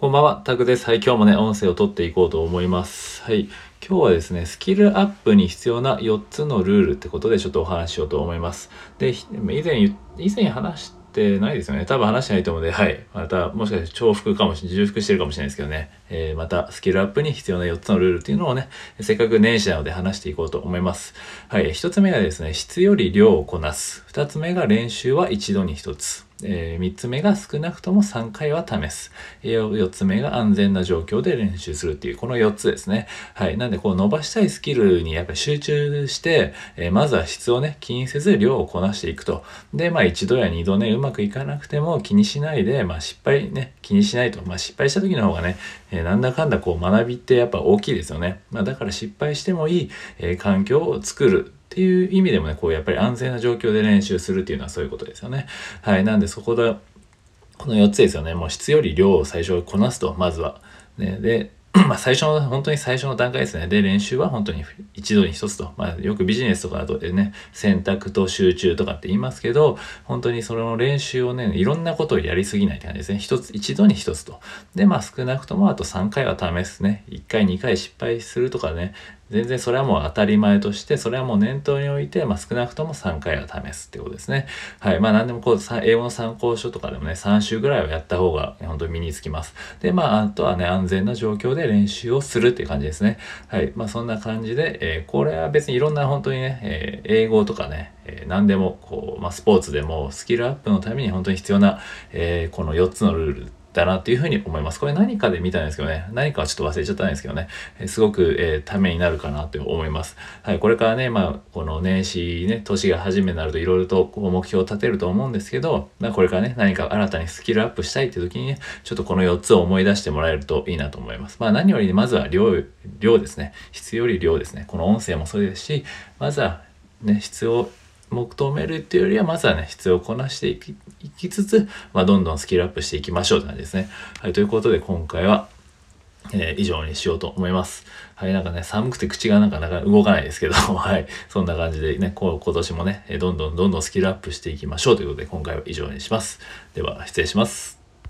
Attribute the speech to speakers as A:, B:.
A: こんばんは、タクです。はい、今日もね、音声を取っていこうと思います。はい、今日はですね、スキルアップに必要な4つのルールってことでちょっとお話ししようと思います。で、以前言、以前話してないですよね。多分話してないと思うので、はい、また、もしかして重複かもしれない、重複してるかもしれないですけどね、えーまた、スキルアップに必要な4つのルールっていうのをね、せっかく年始なので話していこうと思います。はい、1つ目がですね、質より量をこなす。2つ目が練習は一度に1つ。え3つ目が少なくとも3回は試す。え4つ目が安全な状況で練習するっていう、この4つですね。はい。なんで、こう伸ばしたいスキルにやっぱ集中して、えーまずは質をね、気にせず量をこなしていくと。で、まあ一度や二度ね、うまくいかなくても気にしないで、まあ失敗ね、気にしないと。まあ失敗した時の方がね、えーなんだかんだこう学びってやっぱ大きいですよね。まあだから失敗してもいい、え環境を作る。っていう意味でもね、こうやっぱり安全な状況で練習するっていうのはそういうことですよね。はい。なんでそこで、この4つですよね。もう質より量を最初こなすと、まずは。ね、で、まあ最初の、本当に最初の段階ですね。で、練習は本当に一度に一つと。まあよくビジネスとかだとね、選択と集中とかって言いますけど、本当にその練習をね、いろんなことをやりすぎないって感じですね。一つ、一度に一つと。で、まあ少なくともあと3回は試すね。1回、2回失敗するとかね、全然それはもう当たり前として、それはもう念頭に置いて、まあ少なくとも3回は試すってことですね。はい。まあ何でもこう、英語の参考書とかでもね、3週ぐらいはやった方が本当に身につきます。で、まああとはね、安全な状況で練習をするっていう感じですね。はい。まあそんな感じで、えーこれは別にいろんな本当にね、えー英語とかね、えー何でもこう、まあスポーツでもスキルアップのために本当に必要な、えこの4つのルールだなっていうふに思います。これ何かで見たんですけどね、何かはちょっと忘れちゃったんですけどね、えすごく、えーためになるかなって思います。はい、これからね、まあ、この年始ね、年が初めになるといろいろとこう目標を立てると思うんですけど、まあ、これからね、何か新たにスキルアップしたいって時にね、ちょっとこの4つを思い出してもらえるといいなと思います。まあ、何よりね、まずは量、量ですね。質より量ですね。この音声もそうですし、まずはね、質を求めるっていうよりは、まずはね、必要をこなしていきいきつつ、まあ、どんどんスキルアップしていきましょうって感じですね。はい、ということで今回は、えー以上にしようと思います。はい、なんかね、寒くて口がなんかなかなか動かないですけど、はい、そんな感じでね、こう今年もね、どんどんどんどんスキルアップしていきましょうということで、今回は以上にします。では、失礼します。